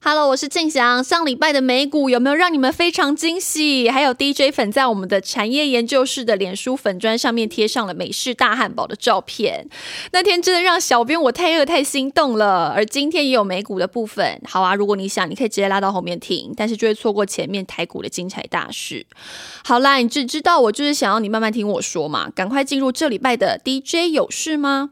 Hello，我是静祥。上礼拜的美股有没有让你们非常惊喜？还有 DJ 粉在我们的产业研究室的脸书粉砖上面贴上了美式大汉堡的照片，那天真的让小编我太饿太心动了。而今天也有美股的部分，好啊，如果你想，你可以直接拉到后面听，但是就会错过前面台股的精彩大事。好啦，你只知道我就是想要你慢慢听我说嘛，赶快进入这礼拜的 DJ 有事吗？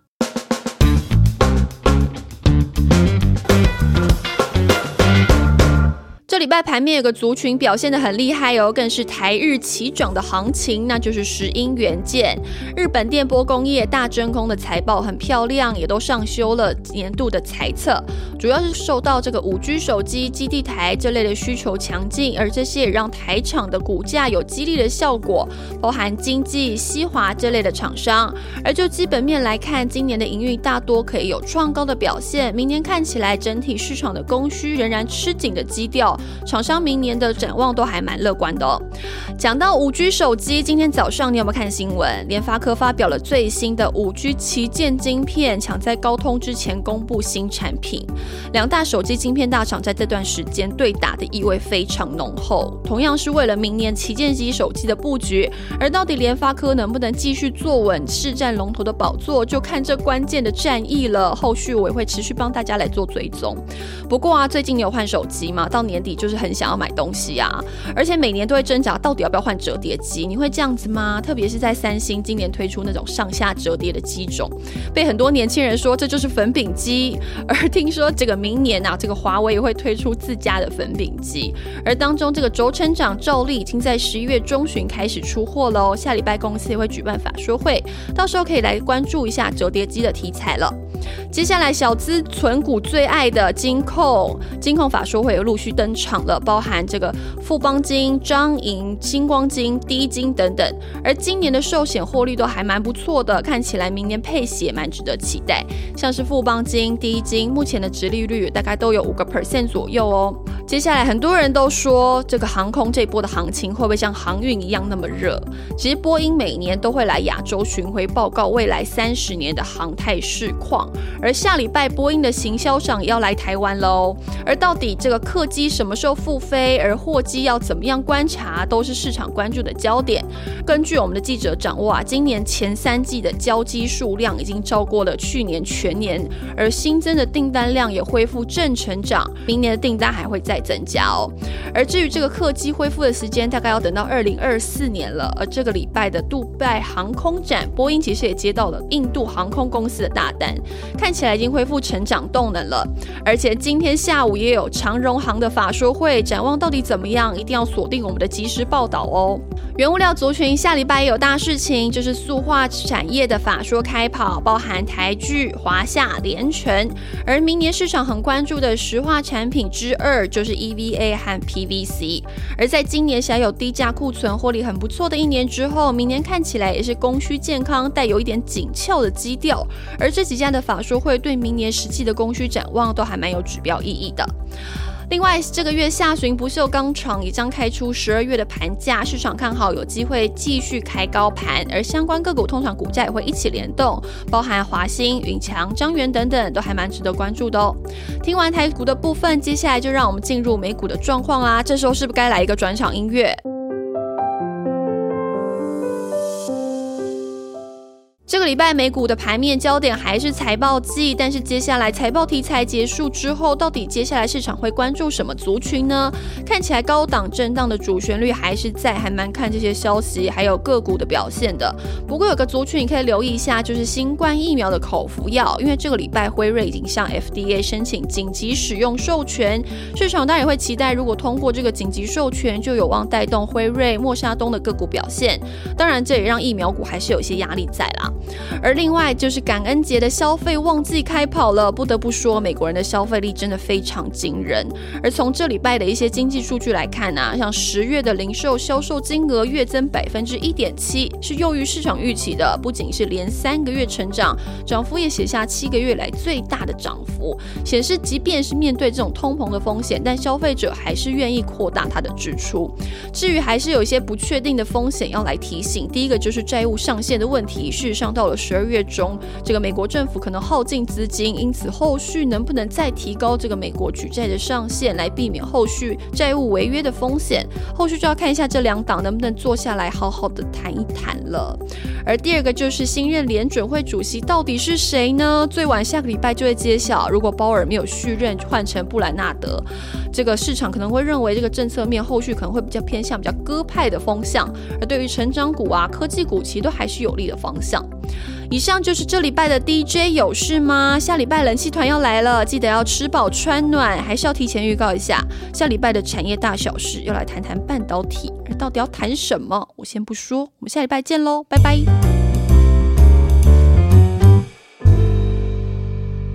礼拜盘面有个族群表现的很厉害哦，更是台日齐涨的行情，那就是石英元件。日本电波工业大真空的财报很漂亮，也都上修了年度的财测，主要是受到这个五 G 手机基地台这类的需求强劲，而这些也让台厂的股价有激励的效果，包含经济、西华这类的厂商。而就基本面来看，今年的营运大多可以有创高的表现，明年看起来整体市场的供需仍然吃紧的基调。厂商明年的展望都还蛮乐观的哦。讲到五 G 手机，今天早上你有没有看新闻？联发科发表了最新的五 G 旗舰晶片，抢在高通之前公布新产品。两大手机晶片大厂在这段时间对打的意味非常浓厚，同样是为了明年旗舰机手机的布局。而到底联发科能不能继续坐稳市占龙头的宝座，就看这关键的战役了。后续我也会持续帮大家来做追踪。不过啊，最近你有换手机吗？到年底。就是很想要买东西啊，而且每年都会挣扎到要不要换折叠机。你会这样子吗？特别是在三星今年推出那种上下折叠的机种，被很多年轻人说这就是粉饼机。而听说这个明年啊，这个华为也会推出自家的粉饼机。而当中这个轴承长兆力已经在十一月中旬开始出货喽，下礼拜公司也会举办法说会，到时候可以来关注一下折叠机的题材了。接下来小资存股最爱的金控，金控法说会有陆续登场了，包含这个富邦金、张银、星光金、低金等等。而今年的寿险获利都还蛮不错的，看起来明年配息也蛮值得期待。像是富邦金、低金，目前的值利率大概都有五个 percent 左右哦。接下来很多人都说，这个航空这波的行情会不会像航运一样那么热？其实波音每年都会来亚洲巡回报告未来三十年的航太市况。而下礼拜波音的行销长要来台湾喽，而到底这个客机什么时候复飞，而货机要怎么样观察，都是市场关注的焦点。根据我们的记者掌握啊，今年前三季的交机数量已经超过了去年全年，而新增的订单量也恢复正成长，明年的订单还会再增加哦。而至于这个客机恢复的时间，大概要等到二零二四年了。而这个礼拜的杜拜航空展，波音其实也接到了印度航空公司的大单。看起来已经恢复成长动能了，而且今天下午也有长荣航的法说会，展望到底怎么样？一定要锁定我们的即时报道哦。原物料族群下礼拜也有大事情，就是塑化产业的法说开跑，包含台剧、华夏、联成。而明年市场很关注的石化产品之二就是 EVA 和 PVC。而在今年享有低价库存、获利很不错的一年之后，明年看起来也是供需健康、带有一点紧俏的基调。而这几家的法说会对明年实际的供需展望都还蛮有指标意义的。另外，这个月下旬不锈钢厂也将开出十二月的盘价，市场看好有机会继续开高盘，而相关个股通常股价也会一起联动，包含华兴、永强、张元等等，都还蛮值得关注的哦。听完台股的部分，接下来就让我们进入美股的状况啦。这时候是不是该来一个转场音乐？礼拜美股的盘面焦点还是财报季，但是接下来财报题材结束之后，到底接下来市场会关注什么族群呢？看起来高档震荡的主旋律还是在，还蛮看这些消息还有个股的表现的。不过有个族群你可以留意一下，就是新冠疫苗的口服药，因为这个礼拜辉瑞已经向 FDA 申请紧急使用授权，市场当然也会期待，如果通过这个紧急授权，就有望带动辉瑞、莫沙东的个股表现。当然，这也让疫苗股还是有一些压力在啦。而另外就是感恩节的消费旺季开跑了，不得不说，美国人的消费力真的非常惊人。而从这礼拜的一些经济数据来看啊，像十月的零售销售金额月增百分之一点七，是优于市场预期的，不仅是连三个月成长，涨幅也写下七个月来最大的涨幅，显示即便是面对这种通膨的风险，但消费者还是愿意扩大他的支出。至于还是有一些不确定的风险要来提醒，第一个就是债务上限的问题，事实上到到了十二月中，这个美国政府可能耗尽资金，因此后续能不能再提高这个美国举债的上限，来避免后续债务违约的风险，后续就要看一下这两党能不能坐下来好好的谈一谈了。而第二个就是新任联准会主席到底是谁呢？最晚下个礼拜就会揭晓。如果鲍尔没有续任，换成布兰纳德，这个市场可能会认为这个政策面后续可能会比较偏向比较鸽派的风向。而对于成长股啊、科技股，其实都还是有利的方向。以上就是这礼拜的 DJ 有事吗？下礼拜冷气团要来了，记得要吃饱穿暖，还是要提前预告一下。下礼拜的产业大小事要来谈谈半导体，而到底要谈什么，我先不说。我们下礼拜见喽，拜拜。